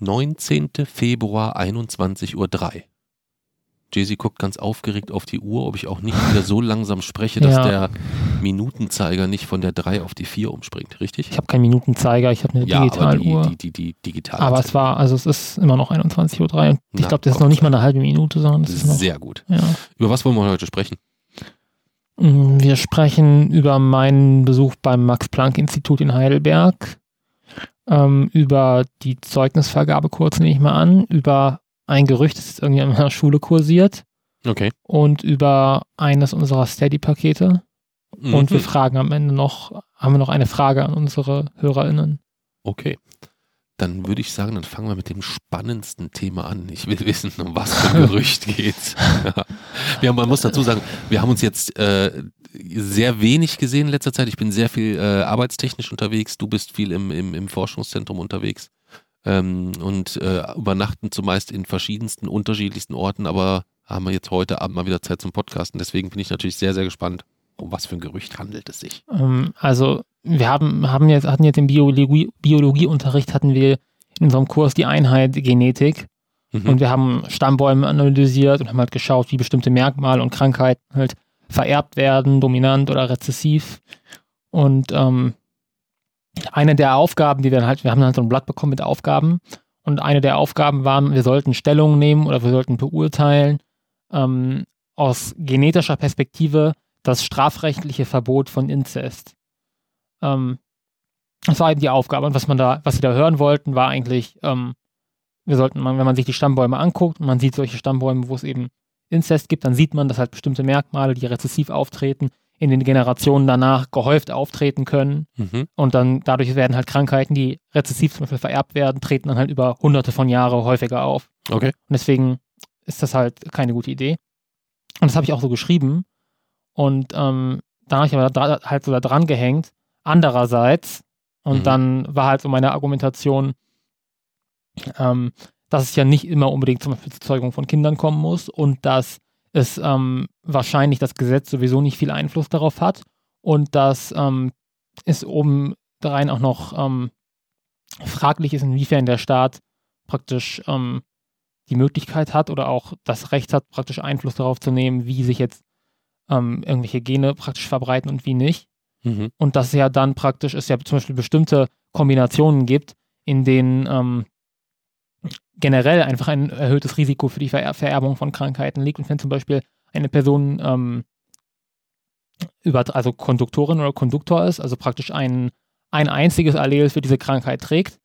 19. Februar 21.03 Uhr. Jay-Z guckt ganz aufgeregt auf die Uhr, ob ich auch nicht wieder so langsam spreche, dass Ja. der Minutenzeiger nicht von der 3 auf die 4 umspringt, richtig? Ich habe keinen Minutenzeiger, ich habe eine ja, Digitaluhr. die, die, die, die digitale aber es Zeit. war, also es ist immer noch 21.03 Uhr und ich glaube, das ist noch nicht mal eine halbe Minute, sondern es ist noch. Sehr gut. Ja. Über was wollen wir heute sprechen? Mm, Wir sprechen über meinen Besuch beim Max-Planck-Institut in Heidelberg, ähm, über die Zeugnisvergabe kurz nehme ich mal an, über ein Gerücht, das jetzt irgendwie an meiner Schule kursiert Okay. und über eines unserer Steady-Pakete. Und wir Mhm. fragen am Ende noch, haben wir noch eine Frage an unsere HörerInnen. Okay. Dann würde ich sagen, dann fangen wir mit dem spannendsten Thema an. Ich will wissen, um was für ein Gerücht geht's. wir haben, man muss dazu sagen, wir haben uns jetzt äh, sehr wenig gesehen in letzter Zeit. Ich bin sehr viel äh, arbeitstechnisch unterwegs. Du bist viel im, im, im Forschungszentrum unterwegs ähm, und äh, übernachten zumeist in verschiedensten, unterschiedlichsten Orten. Aber haben wir jetzt heute Abend mal wieder Zeit zum Podcasten. Deswegen bin ich natürlich sehr, sehr gespannt, um was für ein Gerücht handelt es sich. Ähm, also wir haben, haben jetzt, hatten jetzt im Biologie, Biologieunterricht hatten wir in unserem Kurs die Einheit Genetik Mhm. und wir haben Stammbäume analysiert und haben halt geschaut, wie bestimmte Merkmale und Krankheiten halt vererbt werden, dominant oder rezessiv. Und ähm, eine der Aufgaben, die wir dann halt, wir haben dann halt so ein Blatt bekommen mit Aufgaben und eine der Aufgaben waren, wir sollten Stellung nehmen oder wir sollten beurteilen ähm, aus genetischer Perspektive das strafrechtliche Verbot von Inzest. Ähm, das war eben die Aufgabe. Und was man da, was sie da hören wollten, war eigentlich, ähm, wir sollten, man, wenn man sich die Stammbäume anguckt und man sieht solche Stammbäume, wo es eben Inzest gibt, dann sieht man, dass halt bestimmte Merkmale, die rezessiv auftreten, in den Generationen danach gehäuft auftreten können. Mhm. Und dann dadurch werden halt Krankheiten, die rezessiv zum Beispiel vererbt werden, treten dann halt über hunderte von Jahre häufiger auf. Okay. Und deswegen ist das halt keine gute Idee. Und das habe ich auch so geschrieben. Und ähm, da habe ich aber da, halt so da dran gehängt. Andererseits, und Mhm. dann war halt so meine Argumentation, ähm, dass es ja nicht immer unbedingt zum Beispiel zur Zeugung von Kindern kommen muss und dass es ähm, wahrscheinlich das Gesetz sowieso nicht viel Einfluss darauf hat und dass ähm, es obendrein auch noch ähm, fraglich ist, inwiefern der Staat praktisch ähm, die Möglichkeit hat oder auch das Recht hat, praktisch Einfluss darauf zu nehmen, wie sich jetzt ähm, irgendwelche Gene praktisch verbreiten und wie nicht. Mhm. Und dass es ja dann praktisch es ja zum Beispiel bestimmte Kombinationen gibt, in denen ähm, generell einfach ein erhöhtes Risiko für die Ver Vererbung von Krankheiten liegt. Und wenn zum Beispiel eine Person ähm, über, also Konduktorin oder Konduktor ist, also praktisch ein, ein einziges Allel für diese Krankheit trägt,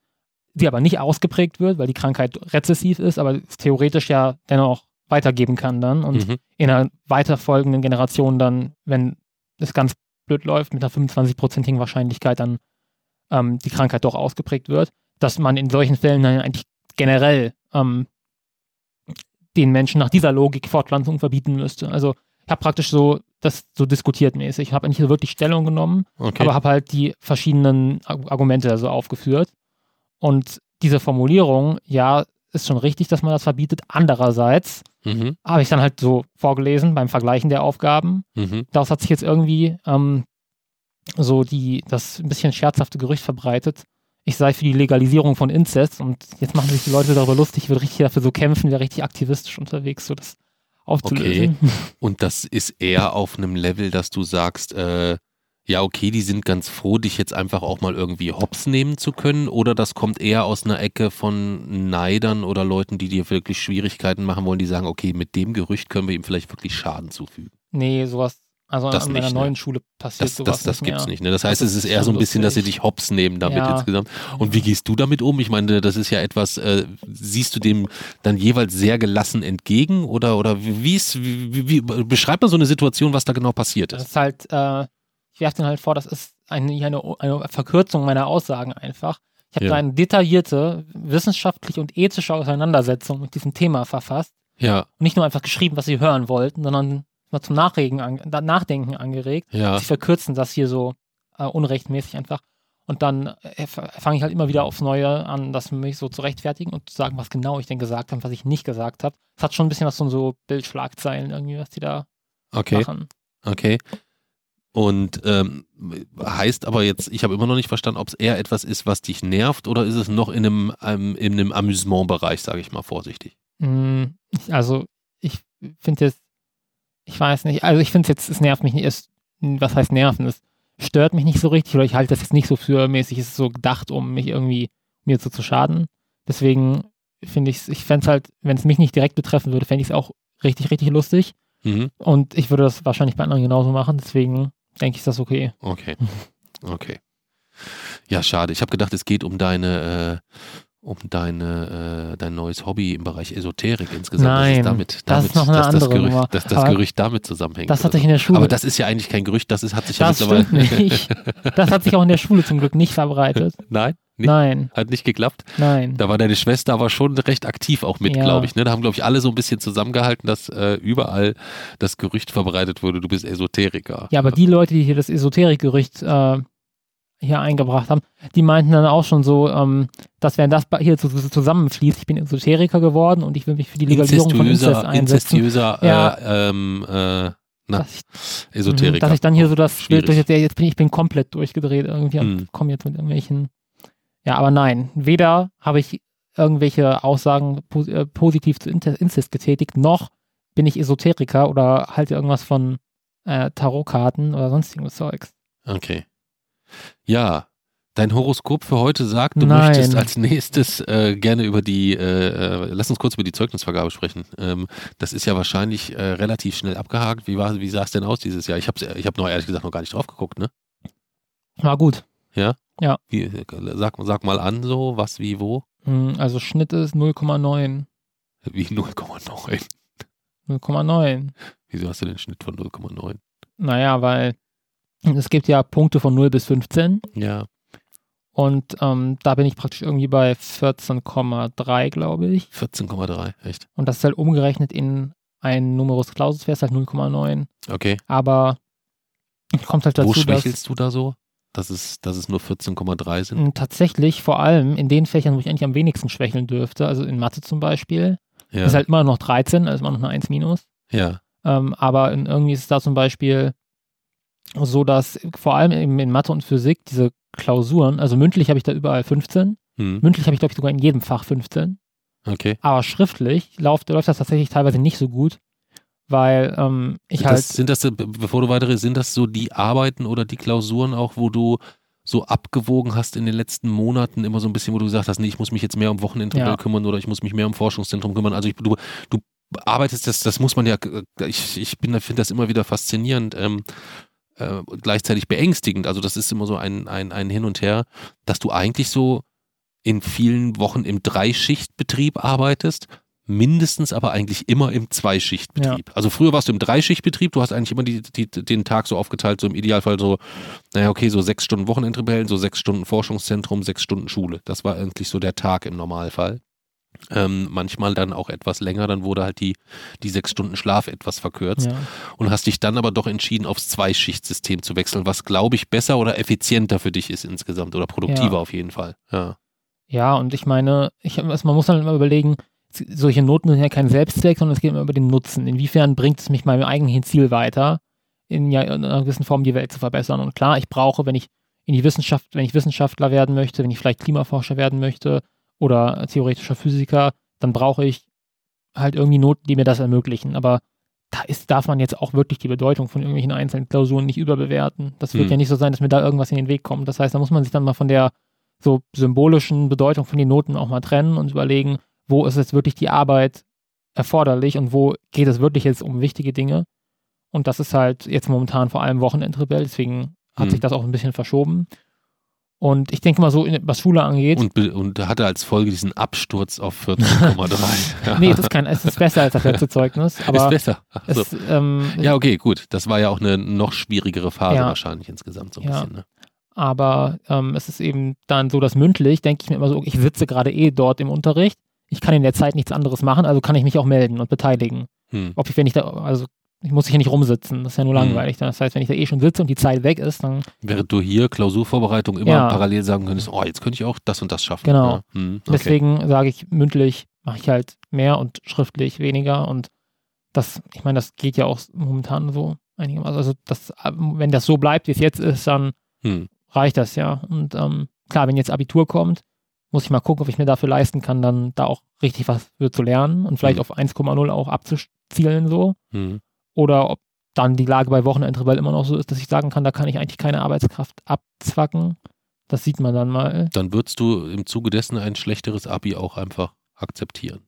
die aber nicht ausgeprägt wird, weil die Krankheit rezessiv ist, aber theoretisch ja dennoch weitergeben kann dann und Mhm. in einer weiterfolgenden Generation dann, wenn es ganz blöd läuft, mit einer 25-prozentigen Wahrscheinlichkeit dann ähm, die Krankheit doch ausgeprägt wird, dass man in solchen Fällen dann eigentlich generell ähm, den Menschen nach dieser Logik Fortpflanzung verbieten müsste. Also ich habe praktisch so das so diskutiert mäßig. Ich habe nicht so wirklich Stellung genommen, Okay. aber habe halt die verschiedenen Ar- Argumente so aufgeführt. Und diese Formulierung, ja, ist schon richtig, dass man das verbietet. Andererseits mhm. habe ich dann halt so vorgelesen beim Vergleichen der Aufgaben. Mhm. Daraus hat sich jetzt irgendwie ähm, so die, das ein bisschen scherzhafte Gerücht verbreitet, ich sei für die Legalisierung von Inzest und jetzt machen sich die Leute darüber lustig, ich würde richtig dafür so kämpfen, wäre richtig aktivistisch unterwegs, so das aufzulösen. Und das ist eher auf einem Level, dass du sagst, äh, ja, okay, die sind ganz froh, dich jetzt einfach auch mal irgendwie hops nehmen zu können, oder das kommt eher aus einer Ecke von Neidern oder Leuten, die dir wirklich Schwierigkeiten machen wollen, die sagen, okay, mit dem Gerücht können wir ihm vielleicht wirklich Schaden zufügen. Nee, sowas, also Das an meiner nicht, ne? neuen Schule passiert Das, sowas das, das nicht gibt's nicht. Ne? Das heißt, Das es ist eher so ein bisschen, dass sie dich hops nehmen damit Ja. insgesamt. Und wie gehst du damit um? Ich meine, das ist ja etwas, äh, siehst du dem dann jeweils sehr gelassen entgegen oder, oder wie, ist, wie, wie, wie beschreib mal so eine Situation, was da genau passiert Das ist. ist halt, äh, ich werfe den halt vor, das ist eine, eine, eine Verkürzung meiner Aussagen einfach. Ich habe Ja. da eine detaillierte wissenschaftliche und ethische Auseinandersetzung mit diesem Thema verfasst. Ja, Und nicht nur einfach geschrieben, was sie hören wollten, sondern mal zum Nachregen, an, Nachdenken angeregt. ja. Sie verkürzen das hier so äh, unrechtmäßig einfach. Und dann äh, fange ich halt immer wieder aufs Neue an, das mich so zu rechtfertigen und zu sagen, was genau ich denn gesagt habe, was ich nicht gesagt habe. Es hat schon ein bisschen was von so Bildschlagzeilen irgendwie, was die da Okay, machen. okay. Und ähm, heißt aber jetzt, ich habe immer noch nicht verstanden, ob es eher etwas ist, was dich nervt oder ist es noch in einem, einem, in einem Amüsement-Bereich, sage ich mal vorsichtig. Mm, Also ich finde jetzt, ich weiß nicht, also ich finde es jetzt, es nervt mich nicht, es, was heißt nerven? Es stört mich nicht so richtig oder ich halte das jetzt nicht so für mäßig, es ist so gedacht, um mich irgendwie mir so zu schaden. Deswegen finde ich es, ich fände es halt, wenn es mich nicht direkt betreffen würde, fände ich es auch richtig, richtig lustig. Mhm. Und ich würde das wahrscheinlich bei anderen genauso machen, deswegen denke ich, ist das okay. Okay. Okay. Ja, schade. Ich habe gedacht, es geht um deine, äh, um deine, äh, dein neues Hobby im Bereich Esoterik insgesamt. dass Nein, es damit, das damit, ist noch eine dass das andere Gerücht, Nummer. dass das Aber Gerücht damit zusammenhängt. Das hatte ich in der Schule. Aber das ist ja eigentlich kein Gerücht, das ist, hat sich ja das mittlerweile. stimmt nicht. Das hat sich auch in der Schule zum Glück nicht verbreitet. Nein, nicht, Nein, hat nicht geklappt. nein. Da war deine Schwester aber schon recht aktiv auch mit, Ja. glaube ich. Ne? Da haben, glaube ich, alle so ein bisschen zusammengehalten, dass äh, überall das Gerücht verbreitet wurde, du bist Esoteriker. Ja, aber die Leute, die hier das Esoterikgerücht äh, hier eingebracht haben, die meinten dann auch schon so, ähm, dass wenn das hier zu, zu- zusammenfließt, ich bin Esoteriker geworden und ich will mich für die Legalisierung von Inzest einsetzen. inzestiöser Ja. äh, ähm, äh, na, Dass ich, Esoteriker. dass ich dann hier so das Bild Schwierig. durch, jetzt bin ich bin komplett durchgedreht irgendwie und Hm. komme jetzt mit irgendwelchen. Ja, aber nein, weder habe ich irgendwelche Aussagen pos äh, positiv zu Inzest getätigt, noch bin ich Esoteriker oder halte irgendwas von äh, Tarotkarten oder sonstigen Zeugs. Okay. Ja, dein Horoskop für heute sagt, du Nein. möchtest als nächstes äh, gerne über die, äh, äh, lass uns kurz über die Zeugnisvergabe sprechen. Ähm, das ist ja wahrscheinlich äh, relativ schnell abgehakt. Wie, war, wie sah es denn aus dieses Jahr? Ich habe ich hab noch ehrlich gesagt noch gar nicht drauf geguckt, ne? War gut. Wie, sag, sag mal an, so, was, wie, wo? Hm, Also Schnitt ist 0,9. Wie 0,9. 0,9. Wieso hast du den Schnitt von 0,9? Naja, weil es gibt ja Punkte von 0 bis 15 Ja. und ähm, da bin ich praktisch irgendwie bei 14,3, glaube ich. 14,3, echt. Und das ist halt umgerechnet in ein Numerus Clausus, wäre es halt 0,9. Okay. Aber kommt halt dazu, Wo dass schwächelst du da so? Dass es, dass es nur 14,3 sind? mh, tatsächlich vor allem in den Fächern, wo ich eigentlich am wenigsten schwächeln dürfte, also in Mathe zum Beispiel, Ja. ist halt immer noch 13, also immer noch eine 1 minus. ja. Ähm, aber in, irgendwie ist es da zum Beispiel so, dass vor allem in, in Mathe und Physik diese Klausuren, also mündlich habe ich da überall 15, Hm. mündlich habe ich glaube ich sogar in jedem Fach 15, Okay. aber schriftlich läuft, läuft das tatsächlich teilweise nicht so gut, weil ähm, ich das, halt, Sind das, be- bevor du weitere, sind das so die Arbeiten oder die Klausuren auch, wo du so abgewogen hast in den letzten Monaten, immer so ein bisschen, wo du gesagt hast, nee, ich muss mich jetzt mehr um Wochenendrebell Ja. kümmern oder ich muss mich mehr um Forschungszentrum kümmern. Also ich, du, du arbeitest, das, das muss man ja, ich, ich bin, finde das immer wieder faszinierend, ähm, äh, gleichzeitig beängstigend. Also das ist immer so ein, ein, ein Hin und Her, dass du eigentlich so in vielen Wochen im Dreischichtbetrieb arbeitest, mindestens aber eigentlich immer im Zweischichtbetrieb. Also früher warst du im Dreischichtbetrieb, du hast eigentlich immer die, die, den Tag so aufgeteilt, so im Idealfall so, naja, okay, so sechs Stunden Wochenendrebellen, so sechs Stunden Forschungszentrum, sechs Stunden Schule. Das war eigentlich so der Tag im Normalfall. Ähm, manchmal dann auch etwas länger, dann wurde halt die, die sechs Stunden Schlaf etwas verkürzt ja, und hast dich dann aber doch entschieden, aufs Zweischichtsystem zu wechseln, was glaube ich besser oder effizienter für dich ist insgesamt oder produktiver Ja. auf jeden Fall. Ja. ja, und ich meine, ich, also man muss dann immer überlegen, solche Noten sind ja kein Selbstzweck, sondern es geht immer über den Nutzen. Inwiefern bringt es mich meinem eigentlichen Ziel weiter, in, ja, in einer gewissen Form die Welt zu verbessern? Und klar, ich brauche, wenn ich in die Wissenschaft, wenn ich Wissenschaftler werden möchte, wenn ich vielleicht Klimaforscher werden möchte oder theoretischer Physiker, dann brauche ich halt irgendwie Noten, die mir das ermöglichen. Aber da ist, darf man jetzt auch wirklich die Bedeutung von irgendwelchen einzelnen Klausuren nicht überbewerten. Das wird Hm. ja nicht so sein, dass mir da irgendwas in den Weg kommt. Das heißt, da muss man sich dann mal von der so symbolischen Bedeutung von den Noten auch mal trennen und überlegen, wo ist jetzt wirklich die Arbeit erforderlich und wo geht es wirklich jetzt um wichtige Dinge. Und das ist halt jetzt momentan vor allem Wochenendrebell, deswegen hat Hm. sich das auch ein bisschen verschoben. Und ich denke mal so, was Schule angeht, Und, und hatte als Folge diesen Absturz auf 14,3. Ja. nee, es ist kein, es ist besser als das letzte Zeugnis, ist aber besser. Also, es, ähm, ja, okay, gut. Das war ja auch eine noch schwierigere Phase Ja. wahrscheinlich insgesamt so ein Ja. bisschen. Ne? aber ähm, es ist eben dann so, dass mündlich, denke ich mir immer so, ich sitze gerade eh dort im Unterricht, ich kann in der Zeit nichts anderes machen, also kann ich mich auch melden und beteiligen. Hm. Ob ich, wenn ich da, also ich muss hier nicht rumsitzen, das ist ja nur Mhm. langweilig. Das heißt, wenn ich da eh schon sitze und die Zeit weg ist, dann Während du hier Klausurvorbereitung immer Ja. parallel sagen könntest, oh, jetzt könnte ich auch das und das schaffen. Genau. Ja. Hm, okay. deswegen sage ich, mündlich mache ich halt mehr und schriftlich weniger und das, ich meine, das geht ja auch momentan so einigermaßen. Also das, wenn das so bleibt, wie es jetzt ist, dann Hm. reicht das ja. Und ähm, klar, wenn jetzt Abitur kommt, muss ich mal gucken, ob ich mir dafür leisten kann, dann da auch richtig was für zu lernen und vielleicht Mhm. auf 1,0 auch abzuzielen so. Hm. Oder ob dann die Lage bei Wochenendrebell immer noch so ist, dass ich sagen kann, da kann ich eigentlich keine Arbeitskraft abzwacken. Das sieht man dann mal. Dann würdest du im Zuge dessen ein schlechteres Abi auch einfach akzeptieren.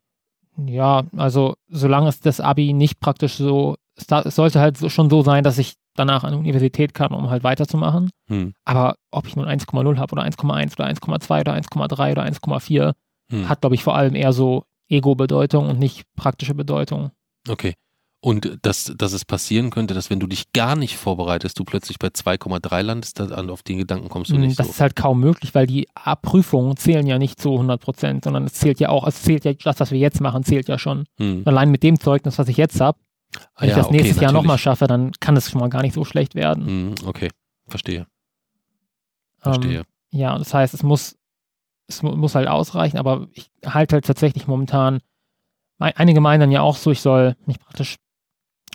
Ja, also solange es das Abi nicht praktisch so, es sollte halt schon so sein, dass ich danach an die Universität kann, um halt weiterzumachen. Hm. Aber ob ich nun 1,0 habe oder 1,1 oder 1,2 oder 1,3 oder 1,4, Hm. hat, glaube ich, vor allem eher so Ego-Bedeutung und nicht praktische Bedeutung. Okay. Und dass, dass es passieren könnte, dass wenn du dich gar nicht vorbereitest, du plötzlich bei 2,3 landest, dann auf den Gedanken kommst du Mm, nicht das so. ist halt kaum möglich, weil die Prüfungen zählen ja nicht zu 100 Prozent, sondern es zählt ja auch, es zählt ja, das, was wir jetzt machen, zählt ja schon. Hm. Allein mit dem Zeugnis, was ich jetzt habe, wenn ich das okay, nächstes Jahr nochmal schaffe, dann kann es schon mal gar nicht so schlecht werden. Hm, okay, verstehe, Ähm, verstehe. Ja, das heißt, es muss, es mu- muss halt ausreichen, aber ich halte halt tatsächlich momentan, einige meinen dann ja auch so, ich soll mich praktisch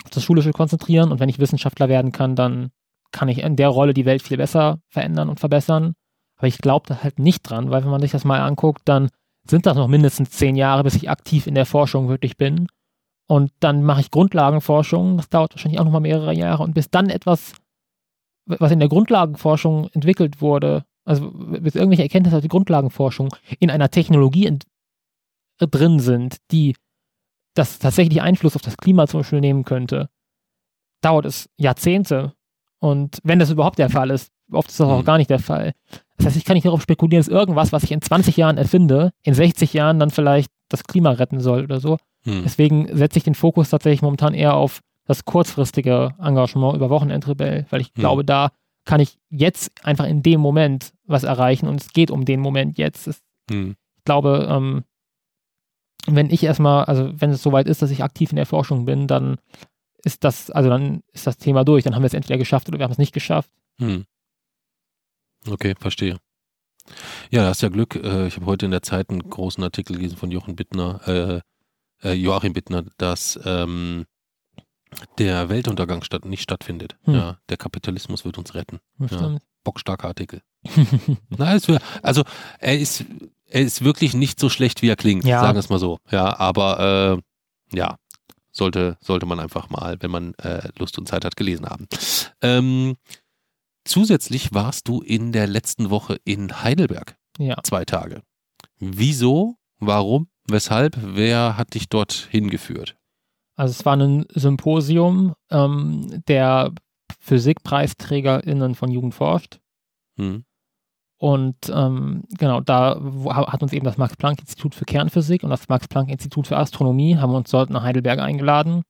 auf das Schulische konzentrieren und wenn ich Wissenschaftler werden kann, dann kann ich in der Rolle die Welt viel besser verändern und verbessern. Aber ich glaube da halt nicht dran, weil wenn man sich das mal anguckt, dann sind das noch mindestens zehn Jahre, bis ich aktiv in der Forschung wirklich bin. Und dann mache ich Grundlagenforschung, das dauert wahrscheinlich auch nochmal mehrere Jahre. Und bis dann etwas, was in der Grundlagenforschung entwickelt wurde, also bis irgendwelche Erkenntnisse aus der Grundlagenforschung in einer Technologie drin sind, die das tatsächlich Einfluss auf das Klima zum Beispiel nehmen könnte, dauert es Jahrzehnte. Und wenn das überhaupt der Fall ist, oft ist das auch Mhm. gar nicht der Fall. Das heißt, ich kann nicht darauf spekulieren, dass irgendwas, was ich in 20 Jahren erfinde, in 60 Jahren dann vielleicht das Klima retten soll oder so. Hm. Deswegen setze ich den Fokus tatsächlich momentan eher auf das kurzfristige Engagement über Wochenendrebell, weil ich Mhm. glaube, da kann ich jetzt einfach in dem Moment was erreichen und es geht um den Moment jetzt. Es, Hm. ich glaube, ähm, wenn ich erstmal, also wenn es soweit ist, dass ich aktiv in der Forschung bin, dann ist das, also dann ist das Thema durch. Dann haben wir es entweder geschafft oder wir haben es nicht geschafft. Hm. Okay, verstehe. Ja, da hast ja Glück. Äh, ich habe heute in der Zeit einen großen Artikel gelesen von Jochen Bittner, äh, äh, Joachim Bittner, dass ähm, der Weltuntergang statt, nicht stattfindet. Hm. Ja, der Kapitalismus wird uns retten. Ja. Bockstarker Artikel. Na, es wär, also er ist, er ist wirklich nicht so schlecht, wie er klingt, Ja. sagen wir es mal so. Ja, aber äh, ja, sollte, sollte man einfach mal, wenn man äh, Lust und Zeit hat, gelesen haben. Ähm, zusätzlich warst du in der letzten Woche in Heidelberg, ja. zwei Tage. Wieso? Warum? Weshalb? Wer hat dich dort hingeführt? Also es war ein Symposium ähm, der PhysikpreisträgerInnen von Jugend forscht. Hm? Und ähm, genau, da hat uns eben das Max-Planck-Institut für Kernphysik und das Max-Planck-Institut für Astronomie haben uns dort nach Heidelberg eingeladen.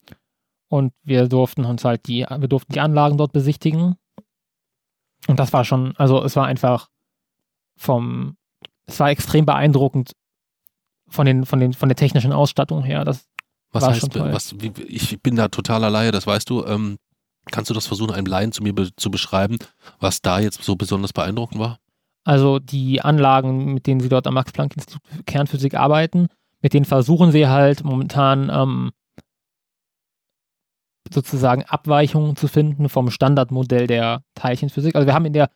Und wir durften uns halt die, wir durften die Anlagen dort besichtigen. Und das war schon, also es war einfach vom, es war extrem beeindruckend von den, von den, von der technischen Ausstattung her. Das, Was War heißt, schon toll. was, wie, ich bin da totaler Laie, das weißt du. Ähm, kannst du das versuchen, einem Laien zu mir be zu beschreiben, was da jetzt so besonders beeindruckend war? Also die Anlagen, mit denen sie dort am Max-Planck-Institut für Kernphysik arbeiten, mit denen versuchen sie halt momentan ähm, sozusagen Abweichungen zu finden vom Standardmodell der Teilchenphysik. Also wir haben in der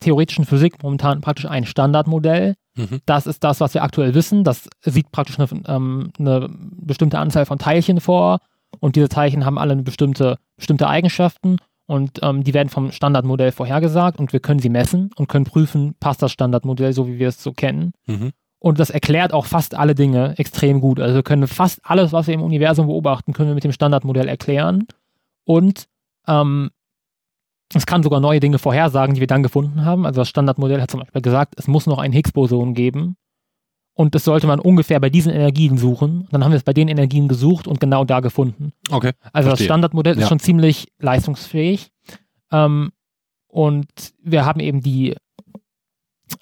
theoretischen Physik momentan praktisch ein Standardmodell. Mhm. Das ist das, was wir aktuell wissen. Das sieht praktisch eine, ähm, eine bestimmte Anzahl von Teilchen vor und diese Teilchen haben alle eine bestimmte, bestimmte Eigenschaften und ähm, die werden vom Standardmodell vorhergesagt und wir können sie messen und können prüfen, passt das Standardmodell so, wie wir es so kennen. Mhm. Und das erklärt auch fast alle Dinge extrem gut. Also wir können fast alles, was wir im Universum beobachten, können wir mit dem Standardmodell erklären. Und ähm, es kann sogar neue Dinge vorhersagen, die wir dann gefunden haben. Also das Standardmodell hat zum Beispiel gesagt, es muss noch ein Higgs-Boson geben. Und das sollte man ungefähr bei diesen Energien suchen. Dann haben wir es bei den Energien gesucht und genau da gefunden. Okay. Also Verstehe. das Standardmodell Ja. ist schon ziemlich leistungsfähig. Ähm, und wir haben eben die,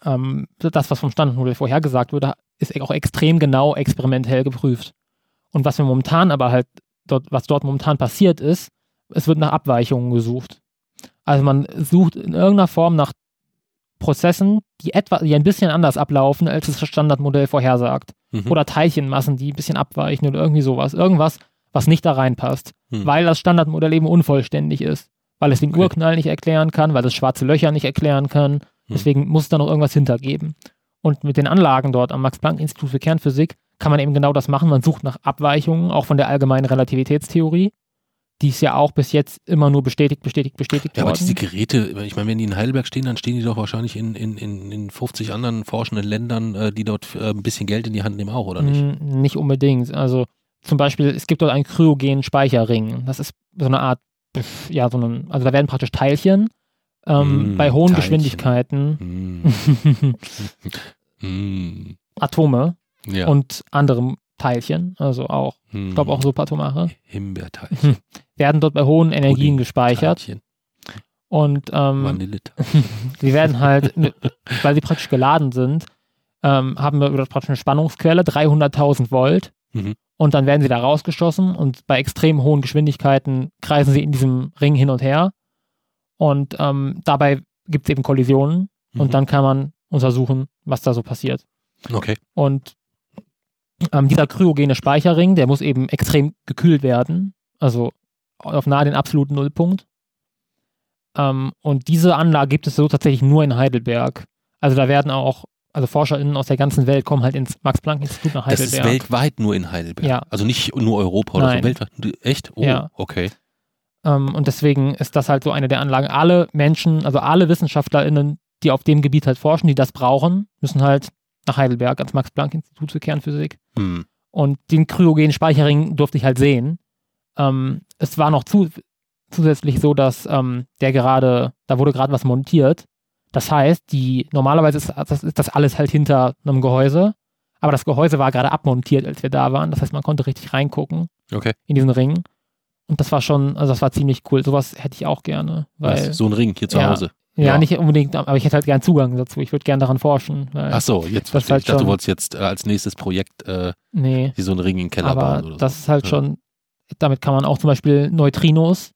ähm, das, was vom Standardmodell vorhergesagt wurde, ist auch extrem genau experimentell geprüft. Und was wir momentan aber halt, dort, was dort momentan passiert ist, es wird nach Abweichungen gesucht. Also man sucht in irgendeiner Form nach Prozessen, die etwa, die ein bisschen anders ablaufen, als das Standardmodell vorhersagt Mhm. oder Teilchenmassen, die ein bisschen abweichen oder irgendwie sowas. Irgendwas, was nicht da reinpasst, Hm. weil das Standardmodell eben unvollständig ist, weil es den Okay. Urknall nicht erklären kann, weil es schwarze Löcher nicht erklären kann. Hm. Deswegen muss es da noch irgendwas hintergeben. Und mit den Anlagen dort am Max-Planck-Institut für Kernphysik kann man eben genau das machen. Man sucht nach Abweichungen, auch von der allgemeinen Relativitätstheorie. Die ist ja auch bis jetzt immer nur bestätigt, bestätigt, bestätigt Ja, aber worden. diese Geräte, ich meine, wenn die in Heidelberg stehen, dann stehen die doch wahrscheinlich in, in, in, in 50 anderen forschenden Ländern, äh, die dort äh, ein bisschen Geld in die Hand nehmen auch, oder nicht? Mm, Nicht unbedingt. Also zum Beispiel, es gibt dort einen kryogenen Speicherring. Das ist so eine Art, ja, so ein, also da werden praktisch Teilchen ähm, Mm, bei hohen Teilchen. Geschwindigkeiten, Hm. Hm. Atome Ja. und andere Teilchen, also auch, hm. ich glaube auch subatomare, Himbeerteilchen. werden dort bei hohen Energien gespeichert. Teilchen, Und ähm, sie werden halt, weil sie praktisch geladen sind, ähm, haben wir praktisch eine Spannungsquelle, 300.000 Volt. Mhm. Und dann werden sie da rausgeschossen und bei extrem hohen Geschwindigkeiten kreisen sie in diesem Ring hin und her. Und ähm, dabei gibt es eben Kollisionen Mhm. und dann kann man untersuchen, was da so passiert. Okay. Und ähm, dieser kryogene Speicherring, der muss eben extrem gekühlt werden, also auf nahe den absoluten Nullpunkt. Ähm, und diese Anlage gibt es so tatsächlich nur in Heidelberg. Also da werden auch, also ForscherInnen aus der ganzen Welt kommen halt ins Max-Planck-Institut nach Das Heidelberg. ist weltweit nur in Heidelberg. Ja. Also nicht nur Europa oder Nein. so, weltweit. Echt? Oh, Ja. okay. Ähm, und deswegen ist das halt so eine der Anlagen. Alle Menschen, also alle WissenschaftlerInnen, die auf dem Gebiet halt forschen, die das brauchen, müssen halt nach Heidelberg ans Max-Planck-Institut für Kernphysik. Hm. Und den kryogenen Speicherring durfte ich halt sehen. Ähm, es war noch zu, zusätzlich so, dass ähm, der gerade, da wurde gerade was montiert. Das heißt, die normalerweise ist das, ist das alles halt hinter einem Gehäuse, aber das Gehäuse war gerade abmontiert, als wir da waren. Das heißt, man konnte richtig reingucken Okay. in diesen Ring. Und das war schon, also das war ziemlich cool. Sowas hätte ich auch gerne. Weil, Was, so ein Ring hier zu Ja. Hause. Ja, ja. nicht unbedingt, aber ich hätte halt gern Zugang dazu. Ich würde gern daran forschen. Ach so, jetzt Das verstehe halt ich. Dachte, du wolltest jetzt äh, als nächstes Projekt äh, nee. so einen Ring in den Keller bauen oder das so. ist halt Ja. schon, damit kann man auch zum Beispiel Neutrinos.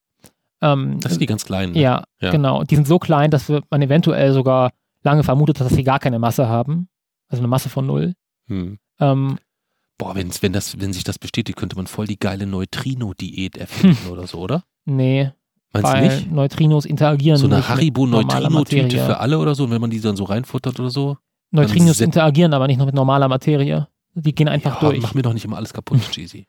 Ähm, Das sind die ganz kleinen. ne? ja, Ja. genau. Die sind so klein, dass wir- man eventuell sogar lange vermutet hat, dass sie gar keine Masse haben. Also eine Masse von null. Hm. Ähm, Boah, wenn's, wenn, das, wenn sich das bestätigt, könnte man voll die geile Neutrino-Diät erfinden oder so, oder? nee, Meinst weil nicht? Neutrinos interagieren So eine Haribo-Neutrino-Tüte für alle oder so, und wenn man die dann so reinfuttert oder so? Neutrinos interagieren aber nicht noch mit normaler Materie. Die gehen einfach ja, durch. Mach mir doch nicht immer alles kaputt, Cheesy.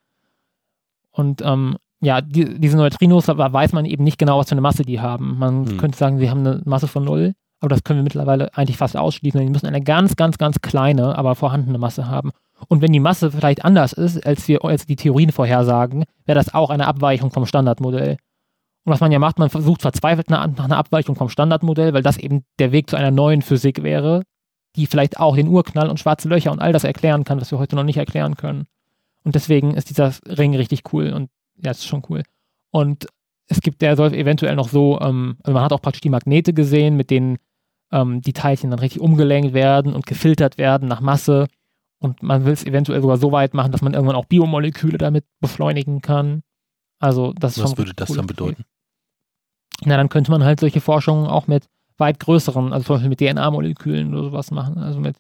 Und ähm, ja, die, diese Neutrinos, da weiß man eben nicht genau, was für eine Masse die haben. Man Hm. könnte sagen, sie haben eine Masse von null, aber das können wir mittlerweile eigentlich fast ausschließen. Die müssen eine ganz, ganz, ganz kleine, aber vorhandene Masse haben. Und wenn die Masse vielleicht anders ist, als wir als die Theorien vorhersagen, wäre das auch eine Abweichung vom Standardmodell. Und was man ja macht, man versucht verzweifelt nach einer Abweichung vom Standardmodell, weil das eben der Weg zu einer neuen Physik wäre, die vielleicht auch den Urknall und schwarze Löcher und all das erklären kann, was wir heute noch nicht erklären können. Und deswegen ist dieser Ring richtig cool und ja, ist schon cool. Und es gibt, der soll eventuell noch so, ähm, also man hat auch praktisch die Magnete gesehen, mit denen ähm, die Teilchen dann richtig umgelenkt werden und gefiltert werden nach Masse. Und man will es eventuell sogar so weit machen, dass man irgendwann auch Biomoleküle damit beschleunigen kann. Also das ist Was würde das dann bedeuten? Na, dann könnte man halt solche Forschungen auch mit weit größeren, also zum Beispiel mit DNA-Molekülen oder sowas machen. Also mit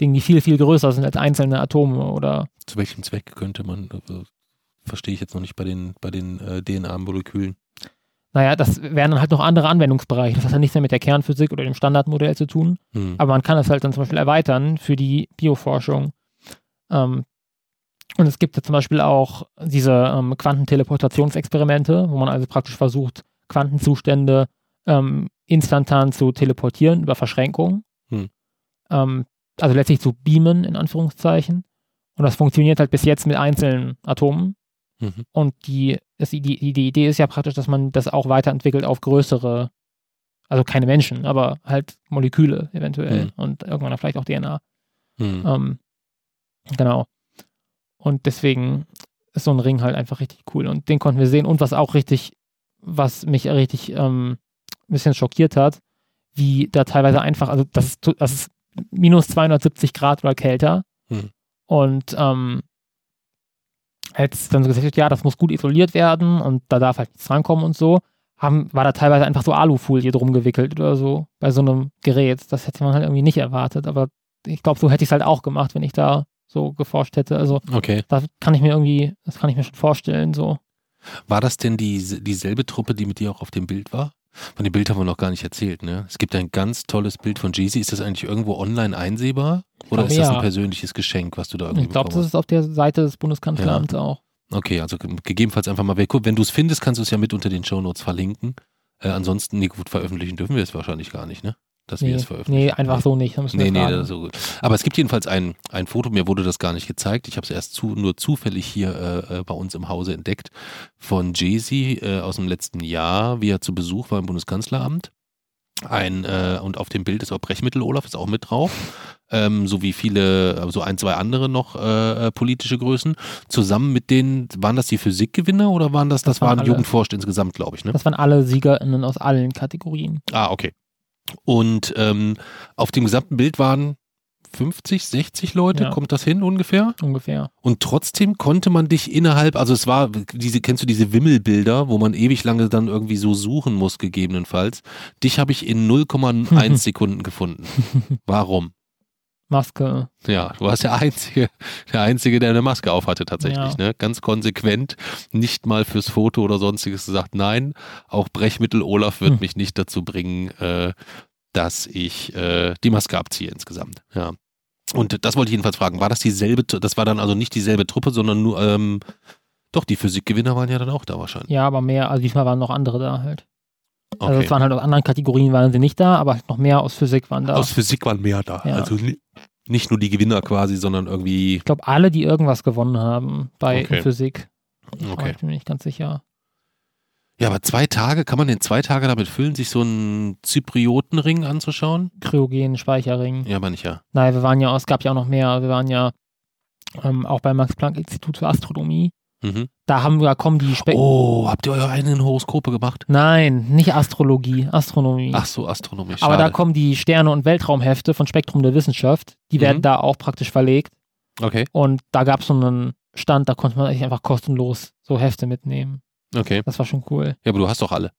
Dingen, die viel, viel größer sind als einzelne Atome oder Zu welchem Zweck könnte man, äh, verstehe ich jetzt noch nicht bei den, bei den äh, DNA-Molekülen. naja, das wären dann halt noch andere Anwendungsbereiche. Das hat dann nichts mehr mit der Kernphysik oder dem Standardmodell zu tun. Hm. Aber man kann das halt dann zum Beispiel erweitern für die Bioforschung. Ähm, und es gibt ja zum Beispiel auch diese ähm, Quantenteleportationsexperimente, wo man also praktisch versucht, Quantenzustände ähm, instantan zu teleportieren über Verschränkung. Hm. Ähm, also letztlich zu beamen, in Anführungszeichen. Und das funktioniert halt bis jetzt mit einzelnen Atomen. Mhm. Und die, das, die, die, Idee ist ja praktisch, dass man das auch weiterentwickelt auf größere, also keine Menschen, aber halt Moleküle eventuell Mhm. und irgendwann vielleicht auch DNA. Hm. Ähm, genau. Und deswegen ist so ein Ring halt einfach richtig cool. Und den konnten wir sehen. Und was auch richtig, was mich richtig ähm, ein bisschen schockiert hat, wie da teilweise einfach, also das ist, das ist minus 270 Grad oder kälter. Hm. Und ähm, als dann so gesagt wird, ja, das muss gut isoliert werden und da darf halt nichts drankommen und so, haben, war da teilweise einfach so Alufolie drum gewickelt oder so bei so einem Gerät. Das hätte man halt irgendwie nicht erwartet, aber ich glaube, so hätte ich es halt auch gemacht, wenn ich da so geforscht hätte. Also Okay. da kann ich mir irgendwie, das kann ich mir schon vorstellen, so. War das denn die, dieselbe Truppe, die mit dir auch auf dem Bild war? Von dem Bild haben wir noch gar nicht erzählt, ne? Es gibt ein ganz tolles Bild von Jeezy. Ist das eigentlich irgendwo online einsehbar? Oder glaube, ist das ein ja. persönliches Geschenk, was du da irgendwie Ich glaube, das ist auf der Seite des Bundeskanzleramts auch. hast? Okay, also ge- gegebenenfalls einfach mal weg. Wenn du es findest, kannst du es ja mit unter den Shownotes verlinken. Äh, ansonsten, nee, gut, veröffentlichen dürfen wir es wahrscheinlich gar nicht, ne? Dass wir Nee, es veröffentlichen. nee, einfach so nicht. wir Nee, nee, das ist so gut. Aber es gibt jedenfalls ein, ein Foto, mir wurde das gar nicht gezeigt. Ich habe es erst zu, nur zufällig hier äh, äh, bei uns im Hause entdeckt von Jay-Z äh, aus dem letzten Jahr, wie er zu Besuch war im Bundeskanzleramt. Ein, äh, und auf dem Bild ist auch Brechmittel Olaf, ist auch mit drauf. Ähm, so wie viele, so ein, zwei andere noch äh, äh, politische Größen. Zusammen mit denen, waren das die Physikgewinner oder waren das, das, Das waren waren alle. Jugendforscht insgesamt, glaube ich, ne? Das waren alle SiegerInnen aus allen Kategorien. Ah, okay. Und ähm, auf dem gesamten Bild waren 50, 60 Leute, Ja. kommt das hin ungefähr? Ungefähr. Und trotzdem konnte man dich innerhalb, also es war, diese, kennst du diese Wimmelbilder, wo man ewig lange dann irgendwie so suchen muss, gegebenenfalls. Dich habe ich in 0,1 Sekunden gefunden. Warum? Maske. Ja, du warst der Einzige, der Einzige, der eine Maske aufhatte tatsächlich, Ja. ne? Ganz konsequent, nicht mal fürs Foto oder sonstiges gesagt, nein, auch Brechmittel Olaf wird Hm. mich nicht dazu bringen, äh, dass ich äh, die Maske abziehe insgesamt. Ja. Und das wollte ich jedenfalls fragen, war das dieselbe, das war dann also nicht dieselbe Truppe, sondern nur, ähm, doch, die Physikgewinner waren ja dann auch da wahrscheinlich. Ja, aber mehr, also diesmal waren noch andere da halt. Also Okay. es waren halt aus anderen Kategorien waren sie nicht da, aber halt noch mehr aus Physik waren da. Aus Physik waren mehr da. Ja. Also nicht nur die Gewinner quasi, sondern irgendwie, ich glaube, alle, die irgendwas gewonnen haben bei Okay. Physik. Okay. ich bin mir nicht ganz sicher. Ja, aber zwei Tage, kann man denn zwei Tage damit füllen, sich so einen Zypriotenring anzuschauen? Kryogen, Speicherring. Ja, aber nicht, ja. Nein, wir waren ja, es gab ja auch noch mehr. Wir waren ja ähm, auch beim Max-Planck-Institut für Astronomie. Mhm. Da haben wir, kommen die Spe Oh, habt ihr eure eigenen Horoskope gemacht? Nein, nicht Astrologie, Astronomie. Ach so, astronomisch. Aber da schade. kommen die Sterne- und Weltraumhefte von Spektrum der Wissenschaft. Die Mhm. werden da auch praktisch verlegt. Okay, Und da gab es so einen Stand, da konnte man sich einfach kostenlos so Hefte mitnehmen. okay. Das war schon cool. Ja, aber du hast doch alle.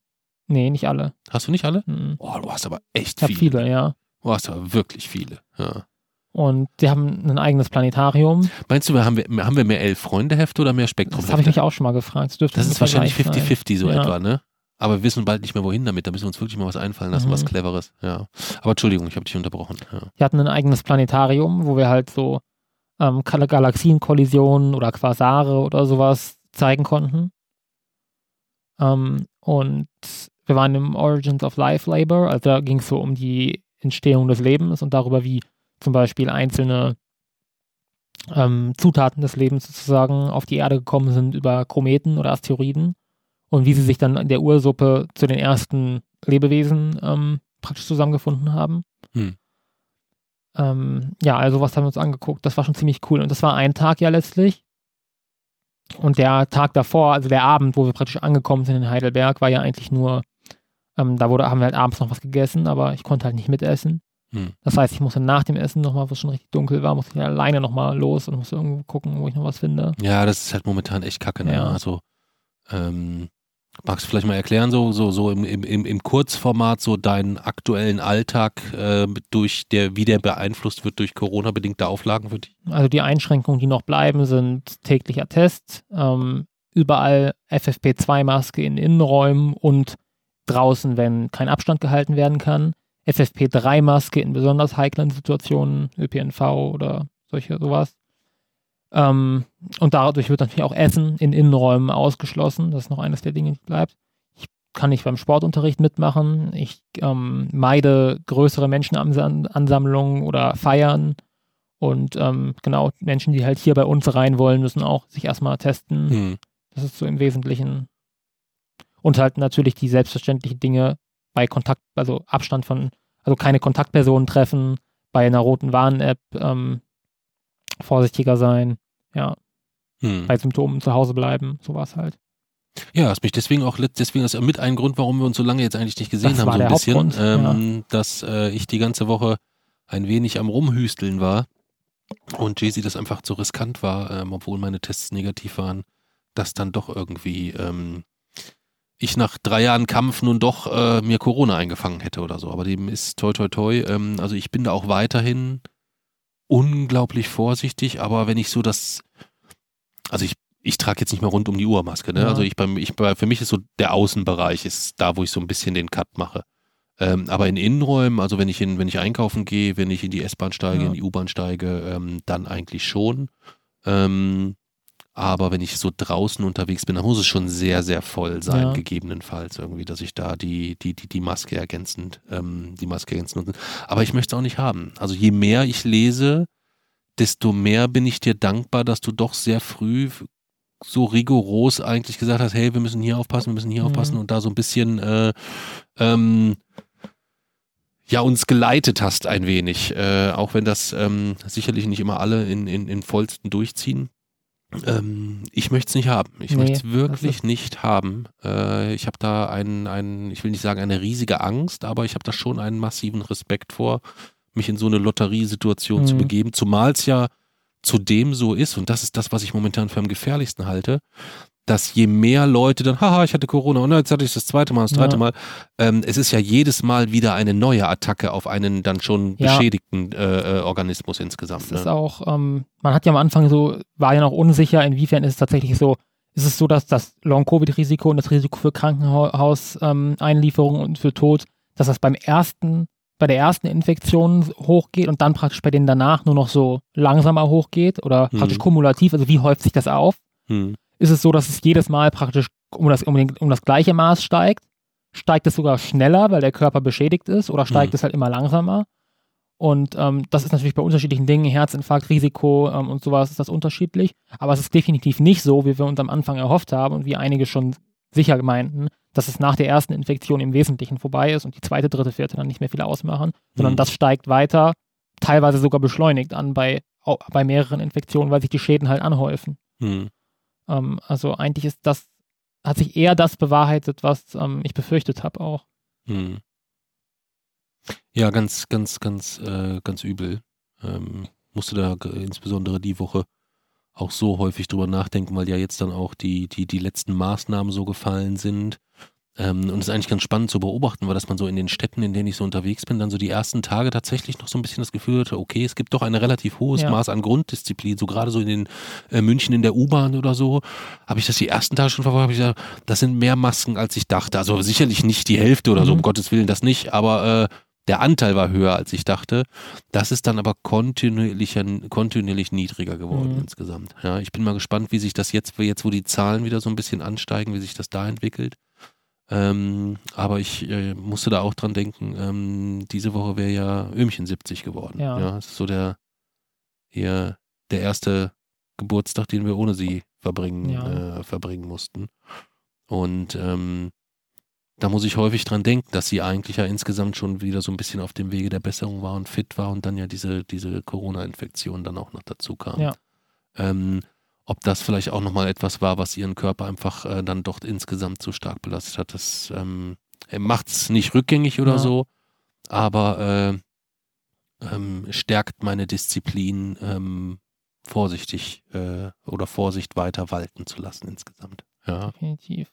Nee, nicht alle. Hast du nicht alle? Mhm. Oh, du hast aber echt Ich habe viele. viele, ja. Du hast aber wirklich viele. Ja. Und die haben ein eigenes Planetarium. Meinst du, haben, wir, haben wir mehr Elf-Freunde-Hefte oder mehr Das habe ich mich auch schon mal gefragt. Das, Das ist wahrscheinlich gleich sein. 50-50 so Ja. etwa, ne? Aber wir wissen bald nicht mehr, wohin damit. Da müssen wir uns wirklich mal was einfallen lassen, Mhm. was Cleveres. Ja. Aber Entschuldigung, ich habe dich unterbrochen. Ja. Wir hatten ein eigenes Planetarium, wo wir halt so ähm, Gal- Galaxienkollisionen oder Quasare oder sowas zeigen konnten. Ähm, und wir waren im Origins of Life Labor, also da ging es so um die Entstehung des Lebens und darüber, wie zum Beispiel einzelne ähm, Zutaten des Lebens sozusagen auf die Erde gekommen sind über Kometen oder Asteroiden und wie sie sich dann in der Ursuppe zu den ersten Lebewesen ähm, praktisch zusammengefunden haben. Hm. Ähm, ja, also was haben wir uns angeguckt. Das war schon ziemlich cool. Und das war ein Tag ja letztlich. Und der Tag davor, also der Abend, wo wir praktisch angekommen sind in Heidelberg, war ja eigentlich nur, ähm, da wurde, haben wir halt abends noch was gegessen, aber ich konnte halt nicht mitessen. Hm. Das heißt, ich musste nach dem Essen nochmal, wo es schon richtig dunkel war, musste ich alleine nochmal los und musste irgendwo gucken, wo ich noch was finde. Ja, das ist halt momentan echt kacke. Ne? Ja. Also, ähm, magst du vielleicht mal erklären, so, so, so im, im, im- im Kurzformat, so deinen aktuellen Alltag, äh, durch der, wie der beeinflusst wird durch Corona-bedingte Auflagen für dich? Also die Einschränkungen, die noch bleiben, sind täglicher Test, ähm, überall FFP2-Maske in Innenräumen und draußen, wenn kein Abstand gehalten werden kann. FFP3-Maske in besonders heiklen Situationen, ÖPNV oder solche sowas. Ähm, und dadurch wird natürlich auch Essen in Innenräumen ausgeschlossen. Das ist noch eines der Dinge, die bleibt. Ich kann nicht beim Sportunterricht mitmachen. Ich ähm, meide größere Menschenansammlungen oder Feiern. Und ähm, genau, Menschen, die halt hier bei uns rein wollen, müssen auch sich erstmal testen. Hm. Das ist so im Wesentlichen. Und halt natürlich die selbstverständlichen Dinge bei Kontakt, also Abstand von, also keine Kontaktpersonen treffen, bei einer roten Warn-App ähm, vorsichtiger sein, ja, Hm. bei Symptomen zu Hause bleiben, sowas halt. Ja, hast mich deswegen auch, deswegen ist mit ein Grund, warum wir uns so lange jetzt eigentlich nicht gesehen Das haben, so ein bisschen, Hauptgrund, ähm, dass äh, ich die ganze Woche ein wenig am Rumhüsteln war und Jay-Z das einfach zu riskant war, ähm, obwohl meine Tests negativ waren, dass dann doch irgendwie ähm, ich nach drei Jahren Kampf nun doch äh, mir Corona eingefangen hätte oder so. Aber dem ist toi toi toi. Ähm, also ich bin da auch weiterhin unglaublich vorsichtig, aber wenn ich so das, also ich, ich trage jetzt nicht mehr rund um die Uhr Maske, ne? Ja. Also ich beim, ich bei, für mich ist so der Außenbereich ist da, wo ich so ein bisschen den Cut mache. Ähm, aber in Innenräumen, also wenn ich in, wenn ich einkaufen gehe, wenn ich in die S-Bahn steige, Ja. in die U-Bahn steige, ähm, dann eigentlich schon. Ähm, aber wenn ich so draußen unterwegs bin, dann muss es schon sehr, sehr voll sein, Ja. gegebenenfalls irgendwie, dass ich da die, die, die, die Maske ergänzend, ähm, die Maske ergänzend nutze. Aber ich möchte es auch nicht haben. Also je mehr ich lese, desto mehr bin ich dir dankbar, dass du doch sehr früh so rigoros eigentlich gesagt hast, hey, wir müssen hier aufpassen, wir müssen hier Mhm. aufpassen und da so ein bisschen äh, ähm, ja uns geleitet hast ein wenig, äh, auch wenn das ähm, sicherlich nicht immer alle in, in, in vollsten durchziehen. Ähm, ich möchte es nicht haben. Ich Nee, möchte es wirklich ist- nicht haben. Äh, ich habe da einen, einen, ich will nicht sagen eine riesige Angst, aber ich habe da schon einen massiven Respekt vor, mich in so eine Lotteriesituation zu Mhm. begeben, zumal es ja zudem so ist, und das ist das, was ich momentan für am gefährlichsten halte, dass je mehr Leute dann, haha, ich hatte Corona und jetzt hatte ich das zweite Mal, das dritte Ja. Mal, ähm, es ist ja jedes Mal wieder eine neue Attacke auf einen dann schon Ja. beschädigten äh, äh, Organismus insgesamt. Es ist Ne? auch, ähm, man hat ja am Anfang so, war ja noch unsicher, inwiefern ist es tatsächlich so, ist es so, dass das Long-Covid-Risiko und das Risiko für Krankenhauseinlieferung und für Tod, dass das beim ersten, bei der ersten Infektion hochgeht und dann praktisch bei denen danach nur noch so langsamer hochgeht oder Mhm. praktisch kumulativ, also wie häuft sich das auf? Hm. Ist es so, dass es jedes Mal praktisch um das, um, den, um das gleiche Maß steigt. Steigt es sogar schneller, weil der Körper beschädigt ist, oder steigt Mhm. es halt immer langsamer? Und ähm, das ist natürlich bei unterschiedlichen Dingen, Herzinfarkt, Risiko ähm, und sowas ist das unterschiedlich. Aber es ist definitiv nicht so, wie wir uns am Anfang erhofft haben und wie einige schon sicher meinten, dass es nach der ersten Infektion im Wesentlichen vorbei ist und die zweite, dritte, vierte dann nicht mehr viel ausmachen, sondern Mhm. das steigt weiter, teilweise sogar beschleunigt an bei, bei mehreren Infektionen, weil sich die Schäden halt anhäufen. Hm. Ähm, also eigentlich ist das, hat sich eher das bewahrheitet, was ähm, ich befürchtet habe auch. Hm. Ja, ganz, ganz, ganz, äh, ganz übel. Ähm, musste da insbesondere die Woche auch so häufig drüber nachdenken, weil ja jetzt dann auch die, die, die letzten Maßnahmen so gefallen sind. Ähm, und es ist eigentlich ganz spannend zu beobachten, weil dass man so in den Städten, in denen ich so unterwegs bin, dann so die ersten Tage tatsächlich noch so ein bisschen das Gefühl hatte, okay, es gibt doch ein relativ hohes Ja. Maß an Grunddisziplin, so gerade so in den äh, München in der U-Bahn oder so, habe ich das die ersten Tage schon verfolgt, habe ich gesagt, das sind mehr Masken, als ich dachte. Also sicherlich nicht die Hälfte oder so, Mhm. um Gottes Willen das nicht, aber äh, der Anteil war höher, als ich dachte. Das ist dann aber kontinuierlicher, kontinuierlich niedriger geworden Mhm. insgesamt. Ja, ich bin mal gespannt, wie sich das jetzt, jetzt wo die Zahlen wieder so ein bisschen ansteigen, wie sich das da entwickelt. Ähm, aber ich äh, musste da auch dran denken, ähm, diese Woche wäre ja Öhmchen 70 geworden. Ja. das ist so der, eher der erste Geburtstag, den wir ohne sie verbringen, Ja. äh, verbringen mussten. Und ähm, da muss ich häufig dran denken, dass sie eigentlich ja insgesamt schon wieder so ein bisschen auf dem Wege der Besserung war und fit war und dann ja diese, diese Corona-Infektion dann auch noch dazu kam. Ja. Ähm, ob das vielleicht auch nochmal etwas war, was ihren Körper einfach äh, dann doch insgesamt zu stark belastet hat. Das ähm, macht es nicht rückgängig oder Ja. so, aber äh, ähm, stärkt meine Disziplin, ähm, vorsichtig äh, oder Vorsicht weiter walten zu lassen insgesamt. Ja. Definitiv.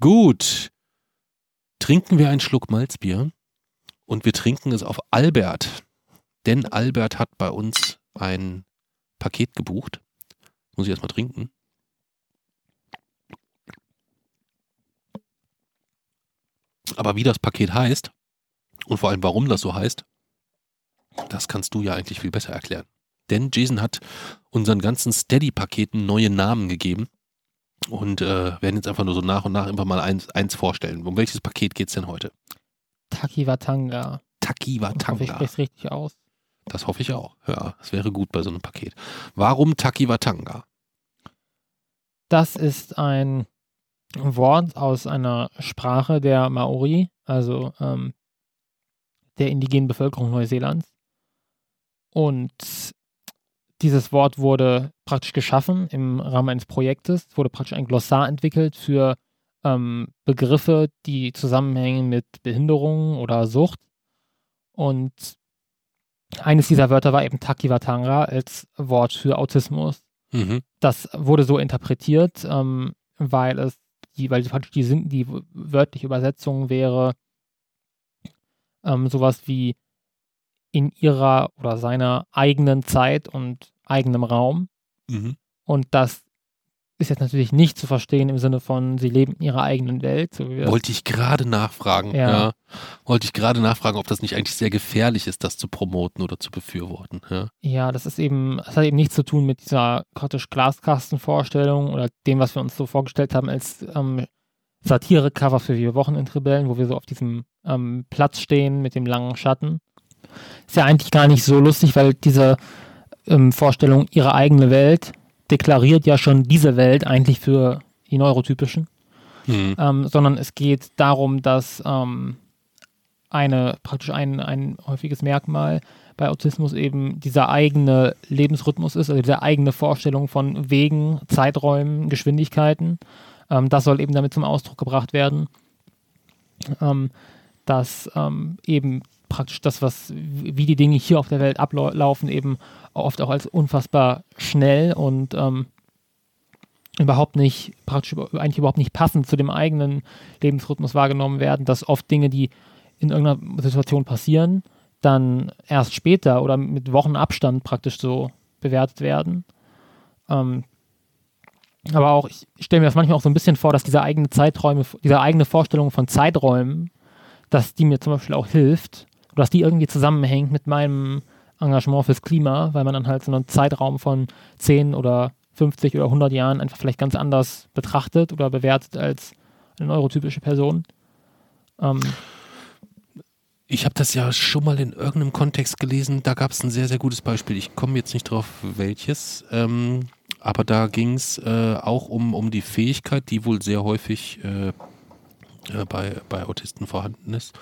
Gut. Trinken wir einen Schluck Malzbier und wir trinken es auf Albert. Denn Albert hat bei uns ein Paket gebucht. Muss ich erstmal trinken. Aber wie das Paket heißt und vor allem warum das so heißt, das kannst du ja eigentlich viel besser erklären. Denn Jason hat unseren ganzen Steady-Paketen neue Namen gegeben und äh, werden jetzt einfach nur so nach und nach einfach mal eins, eins vorstellen. Um welches Paket geht es denn heute? Takiwatanga. Takiwa Ich hoffe, ich Tanga. spreche es richtig aus. Das hoffe ich auch. Ja, das wäre gut bei so einem Paket. Warum Takiwa Tanga? Das ist ein Wort aus einer Sprache der Maori, also ähm, der indigenen Bevölkerung Neuseelands. Und dieses Wort wurde praktisch geschaffen im Rahmen eines Projektes. Es wurde praktisch ein Glossar entwickelt für ähm, Begriffe, die zusammenhängen mit Behinderung oder Sucht. Und eines dieser Wörter war eben Takiwatanga als Wort für Autismus Mhm. das wurde so interpretiert, ähm, weil es die, weil praktisch die, die wörtliche Übersetzung wäre ähm, sowas wie in ihrer oder seiner eigenen Zeit und eigenem Raum. Mhm. Und das ist jetzt natürlich nicht zu verstehen im Sinne von, sie leben in ihrer eigenen Welt. So Wollte ich gerade nachfragen. Ja. Ja. Wollte ich gerade nachfragen, ob das nicht eigentlich sehr gefährlich ist, das zu promoten oder zu befürworten. Ja. Ja, das ist eben, das hat eben nichts zu tun mit dieser praktisch Glaskastenvorstellung oder dem, was wir uns so vorgestellt haben als ähm, Satire-Cover für wir Wochenendrebellen, wo wir so auf diesem ähm, Platz stehen mit dem langen Schatten. Ist ja eigentlich gar nicht so lustig, weil diese ähm, Vorstellung, ihre eigene Welt, deklariert ja schon diese Welt eigentlich für die Neurotypischen. Hm. ähm, sondern es geht darum, dass ähm, eine praktisch ein, ein häufiges Merkmal bei Autismus eben dieser eigene Lebensrhythmus ist, also diese eigene Vorstellung von Wegen, Zeiträumen, Geschwindigkeiten. Ähm, das soll eben damit zum Ausdruck gebracht werden, ähm, dass ähm, eben praktisch das, was wie die Dinge hier auf der Welt ablaufen, eben oft auch als unfassbar schnell und ähm, überhaupt nicht, praktisch eigentlich überhaupt nicht passend zu dem eigenen Lebensrhythmus wahrgenommen werden, dass oft Dinge, die in irgendeiner Situation passieren, dann erst später oder mit Wochen Abstand praktisch so bewertet werden. Ähm, aber auch, ich stelle mir das manchmal auch so ein bisschen vor, dass diese eigene Zeiträume, diese eigene Vorstellung von Zeiträumen, dass die mir zum Beispiel auch hilft, oder dass die irgendwie zusammenhängt mit meinem Engagement fürs Klima, weil man dann halt so einen Zeitraum von 10 oder 50 oder 100 Jahren einfach vielleicht ganz anders betrachtet oder bewertet als eine neurotypische Person. Ähm, Ich habe das ja schon mal in irgendeinem Kontext gelesen. Da gab es ein sehr, sehr gutes Beispiel. Ich komme jetzt nicht drauf, welches. Ähm, aber da ging es äh, auch um, um die Fähigkeit, die wohl sehr häufig äh, äh, bei, bei Autisten vorhanden ist,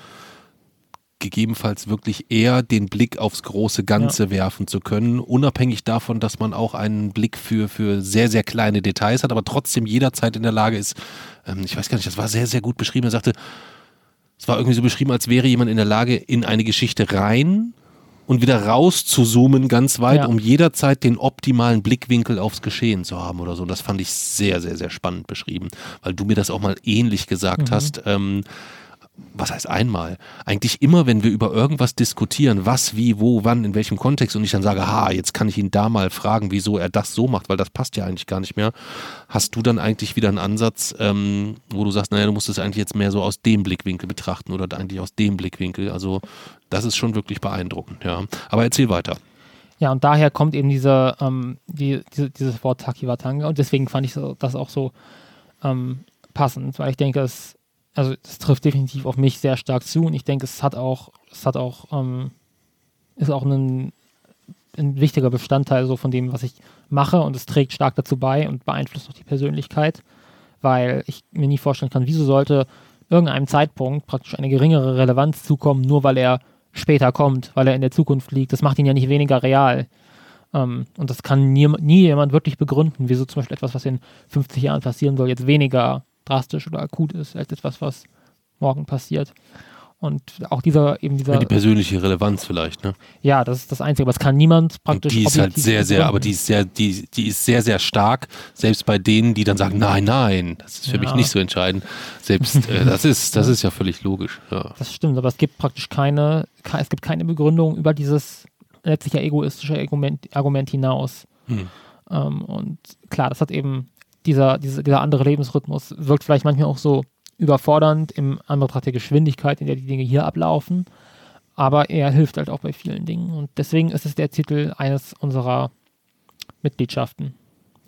gegebenenfalls wirklich eher den Blick aufs große Ganze werfen zu können, unabhängig davon, dass man auch einen Blick für, für sehr, sehr kleine Details hat, aber trotzdem jederzeit in der Lage ist, ähm, ich weiß gar nicht, das war sehr, sehr gut beschrieben. Er sagte, es war irgendwie so beschrieben, als wäre jemand in der Lage, in eine Geschichte rein und wieder raus zu zoomen ganz weit, Ja. um jederzeit den optimalen Blickwinkel aufs Geschehen zu haben oder so. Das fand ich sehr, sehr, sehr spannend beschrieben, weil du mir das auch mal ähnlich gesagt Mhm. hast. Ähm, was heißt einmal? Eigentlich immer, wenn wir über irgendwas diskutieren, was, wie, wo, wann, in welchem Kontext und ich dann sage, ha, jetzt kann ich ihn da mal fragen, wieso er das so macht, weil das passt ja eigentlich gar nicht mehr, hast du dann eigentlich wieder einen Ansatz, ähm, wo du sagst, naja, du musst es eigentlich jetzt mehr so aus dem Blickwinkel betrachten oder eigentlich aus dem Blickwinkel. Also das ist schon wirklich beeindruckend, ja. Aber erzähl weiter. Ja, und daher kommt eben diese, ähm, die, diese, dieses Wort Takiwatanga und deswegen fand ich das auch so ähm, passend, weil ich denke, es, also es trifft definitiv auf mich sehr stark zu und ich denke, es hat auch, es hat auch, ähm, ist auch ein, ein wichtiger Bestandteil so von dem, was ich mache und es trägt stark dazu bei und beeinflusst auch die Persönlichkeit, weil ich mir nie vorstellen kann, wieso sollte irgendeinem Zeitpunkt praktisch eine geringere Relevanz zukommen, nur weil er später kommt, weil er in der Zukunft liegt. Das macht ihn ja nicht weniger real. Ähm, und das kann nie, nie jemand wirklich begründen, wieso zum Beispiel etwas, was in 50 Jahren passieren soll, jetzt weniger drastisch oder akut ist, als etwas, was morgen passiert. Und auch dieser, eben dieser, Ja, die persönliche Relevanz vielleicht, ne? ja, das ist das Einzige, aber es kann niemand Und praktisch. die ist halt sehr, sehr, aber die ist sehr, die, die ist sehr, sehr stark, selbst bei denen, die dann sagen, nein, nein, das ist für Ja. mich nicht so entscheidend. Selbst, äh, das ist, das ist ja völlig logisch, ja. Das stimmt, aber es gibt praktisch keine, ke- es gibt keine Begründung über dieses letztlich ja egoistische Argument, Argument hinaus. Hm. Ähm, und klar, das hat eben dieser, diese, dieser andere Lebensrhythmus wirkt vielleicht manchmal auch so überfordernd im Anbetracht der Geschwindigkeit, in der die Dinge hier ablaufen. Aber er hilft halt auch bei vielen Dingen. Und deswegen ist es der Titel eines unserer Mitgliedschaften.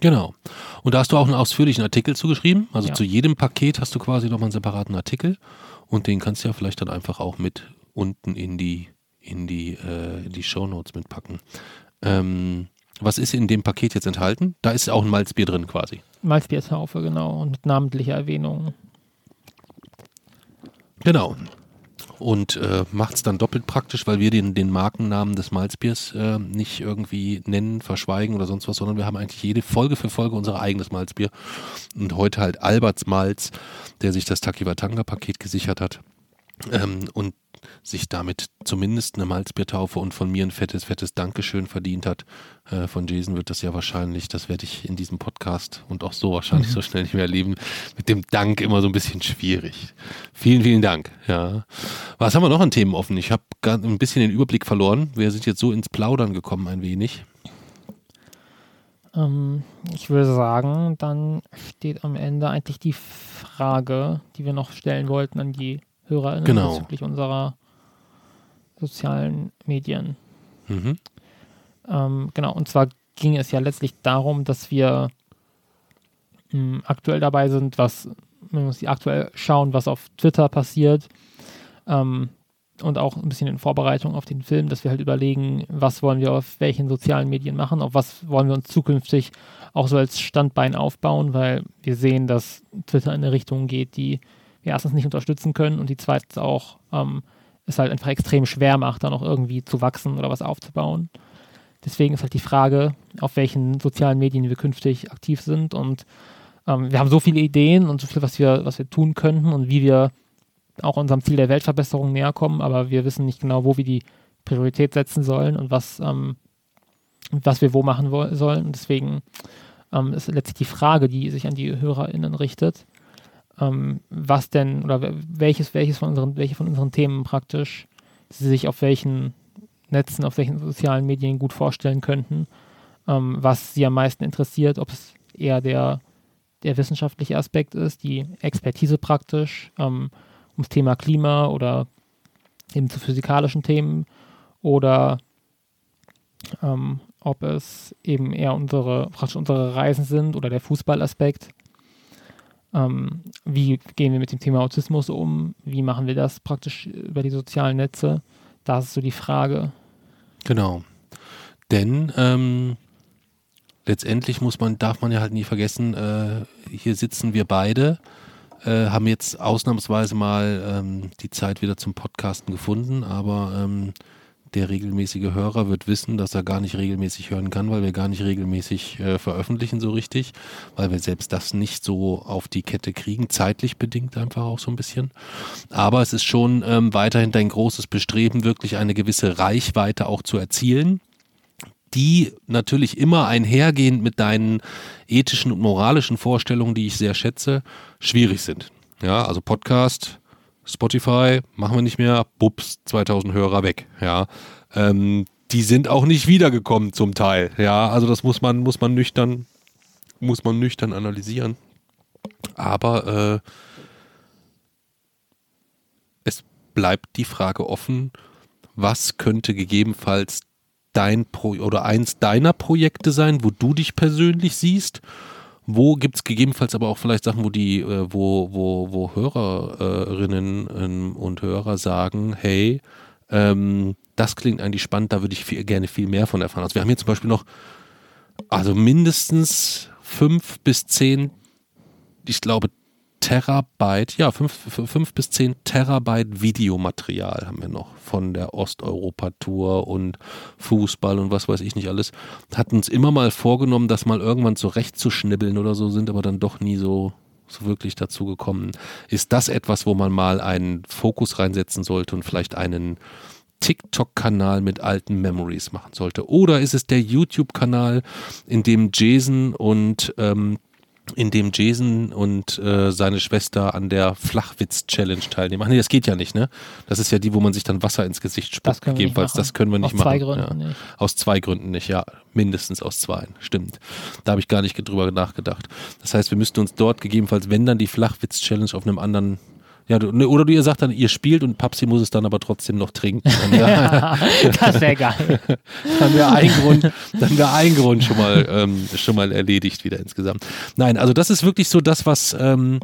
Genau. Und da hast du auch einen ausführlichen Artikel zugeschrieben. Also Ja. zu jedem Paket hast du quasi nochmal einen separaten Artikel und den kannst du ja vielleicht dann einfach auch mit unten in die, in die, äh, in die Shownotes mitpacken. Ähm, was ist in dem Paket jetzt enthalten? Da ist auch ein Malzbier drin quasi. Malzbiertaufe, genau, und mit namentlicher Erwähnung. Genau. Und äh, macht es dann doppelt praktisch, weil wir den, den Markennamen des Malzbiers äh, nicht irgendwie nennen, verschweigen oder sonst was, sondern wir haben eigentlich jede Folge für Folge unser eigenes Malzbier. Und heute halt Alberts Malz, der sich das Takiwatanga-Paket gesichert hat. Ähm, und sich damit zumindest eine Malzbiertaufe und von mir ein fettes, fettes Dankeschön verdient hat. Äh, von Jason wird das ja wahrscheinlich, das werde ich in diesem Podcast und auch so wahrscheinlich mhm. so schnell nicht mehr erleben, mit dem Dank immer so ein bisschen schwierig. Vielen, vielen Dank. Ja. Was haben wir noch an Themen offen? Ich habe ein bisschen den Überblick verloren. Wir sind jetzt so ins Plaudern gekommen ein wenig. Ähm, ich würde sagen, dann steht am Ende eigentlich die Frage, die wir noch stellen wollten an die HörerInnen genau. bezüglich unserer sozialen Medien. Mhm. Ähm, genau, und zwar ging es ja letztlich darum, dass wir mh, hm, aktuell dabei sind, was, wenn wir uns aktuell schauen, was auf Twitter passiert, ähm, und auch ein bisschen in Vorbereitung auf den Film, dass wir halt überlegen, was wollen wir auf welchen sozialen Medien machen, auf was wollen wir uns zukünftig auch so als Standbein aufbauen, weil wir sehen, dass Twitter in eine Richtung geht, die erstens nicht unterstützen können und die zweitens auch ähm, es halt einfach extrem schwer macht, da noch irgendwie zu wachsen oder was aufzubauen. Deswegen ist halt die Frage, auf welchen sozialen Medien wir künftig aktiv sind und ähm, wir haben so viele Ideen und so viel, was wir, was wir tun könnten und wie wir auch unserem Ziel der Weltverbesserung näher kommen, aber wir wissen nicht genau, wo wir die Priorität setzen sollen und was, ähm, was wir wo machen sollen. Und deswegen ähm, ist letztlich die Frage, die sich an die HörerInnen richtet, ähm, was denn oder welches, welches von unseren, welche von unseren Themen praktisch sie sich auf welchen Netzen, auf welchen sozialen Medien gut vorstellen könnten, ähm, was sie am meisten interessiert, ob es eher der, der wissenschaftliche Aspekt ist, die Expertise praktisch, ähm, ums Thema Klima oder eben zu physikalischen Themen oder ähm, ob es eben eher unsere, praktisch unsere Reisen sind oder der Fußballaspekt. Ähm, wie gehen wir mit dem Thema Autismus um? Wie machen wir das praktisch über die sozialen Netze? Das ist so die Frage. Genau. Denn ähm, letztendlich muss man, darf man ja halt nie vergessen, äh, hier sitzen wir beide, äh, haben jetzt ausnahmsweise mal ähm, die Zeit wieder zum Podcasten gefunden, aber ähm, der regelmäßige Hörer wird wissen, dass er gar nicht regelmäßig hören kann, weil wir gar nicht regelmäßig äh, veröffentlichen so richtig, weil wir selbst das nicht so auf die Kette kriegen, zeitlich bedingt einfach auch so ein bisschen. Aber es ist schon ähm, weiterhin dein großes Bestreben, wirklich eine gewisse Reichweite auch zu erzielen die natürlich immer einhergehend mit deinen ethischen und moralischen Vorstellungen, die ich sehr schätze, schwierig sind. Ja, also Podcast, Spotify machen wir nicht mehr, bups, 2000 Hörer weg, ja. Ähm, die sind auch nicht wiedergekommen zum Teil, ja. Also das muss man, muss man nüchtern, muss man nüchtern analysieren. Aber äh, es bleibt die Frage offen, was könnte gegebenenfalls dein Pro oder eins deiner Projekte sein, wo du dich persönlich siehst wo gibt es gegebenenfalls aber auch vielleicht Sachen, wo die, äh, wo, wo, wo Hörerinnen ähm, und Hörer sagen, hey, ähm, das klingt eigentlich spannend, da würde ich viel, gerne viel mehr von erfahren. Also wir haben hier zum Beispiel noch, also mindestens fünf bis zehn, ich glaube, Terabyte, ja, fünf, fünf bis zehn Terabyte Videomaterial haben wir noch von der Osteuropa-Tour und Fußball und was weiß ich nicht alles. Hatten uns immer mal vorgenommen, das mal irgendwann zurechtzuschnibbeln oder so, sind aber dann doch nie so, so wirklich dazu gekommen. Ist das etwas, wo man mal einen Fokus reinsetzen sollte und vielleicht einen TikTok-Kanal mit alten Memories machen sollte? Oder ist es der YouTube-Kanal, in dem Jason und ähm, in dem Jason und äh, seine Schwester an der Flachwitz-Challenge teilnehmen. Ach nee, das geht ja nicht, ne? Das ist ja die, wo man sich dann Wasser ins Gesicht spuckt. Gegebenenfalls, das können wir nicht aus machen. Aus zwei Gründen ja. nicht. Aus zwei Gründen nicht, ja. Mindestens aus zwei. Stimmt. Da habe ich gar nicht drüber nachgedacht. Das heißt, wir müssten uns dort gegebenenfalls, wenn dann die Flachwitz-Challenge auf einem anderen ja, du, ne, oder du ihr sagt dann, ihr spielt und Papsi muss es dann aber trotzdem noch trinken. ja, das wäre geil. dann wäre ein Grund, dann wäre ein Grund schon mal, ähm, schon mal erledigt wieder insgesamt. Nein, also das ist wirklich so das, was, ähm,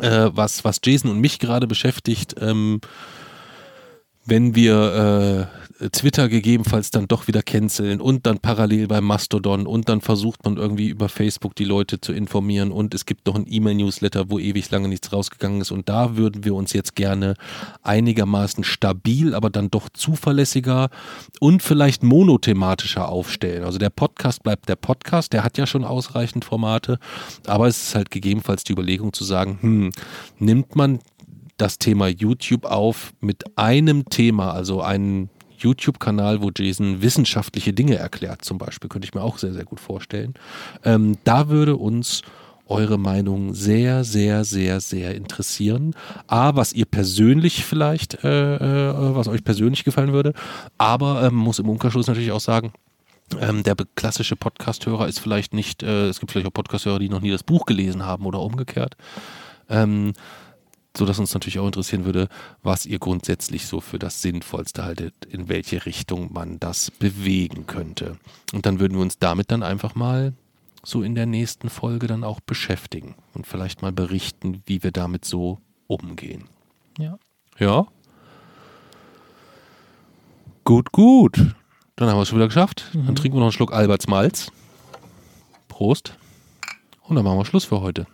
äh, was, was Jason und mich gerade beschäftigt. Ähm, wenn wir äh, Twitter gegebenenfalls dann doch wieder canceln und dann parallel bei Mastodon und dann versucht man irgendwie über Facebook die Leute zu informieren und es gibt noch ein E-Mail-Newsletter, wo ewig lange nichts rausgegangen ist und da würden wir uns jetzt gerne einigermaßen stabil, aber dann doch zuverlässiger und vielleicht monothematischer aufstellen. Also der Podcast bleibt der Podcast, der hat ja schon ausreichend Formate, aber es ist halt gegebenenfalls die Überlegung zu sagen, hm, nimmt man das Thema YouTube auf mit einem Thema, also einen YouTube-Kanal, wo Jason wissenschaftliche Dinge erklärt, zum Beispiel, könnte ich mir auch sehr, sehr gut vorstellen. Ähm, da würde uns eure Meinung sehr, sehr, sehr, sehr interessieren. A, was ihr persönlich vielleicht, äh, äh, was euch persönlich gefallen würde, aber ähm, muss im Umkehrschluss natürlich auch sagen, ähm, der klassische Podcast-Hörer ist vielleicht nicht, äh, es gibt vielleicht auch Podcast-Hörer, die noch nie das Buch gelesen haben oder umgekehrt. Ähm, so dass uns natürlich auch interessieren würde, was ihr grundsätzlich so für das Sinnvollste haltet, in welche Richtung man das bewegen könnte. Und dann würden wir uns damit dann einfach mal so in der nächsten Folge dann auch beschäftigen und vielleicht mal berichten, wie wir damit so umgehen. Ja. Ja. Gut, gut. Dann haben wir es schon wieder geschafft. Mhm. Dann trinken wir noch einen Schluck Alberts Malz. Prost. Und dann machen wir Schluss für heute.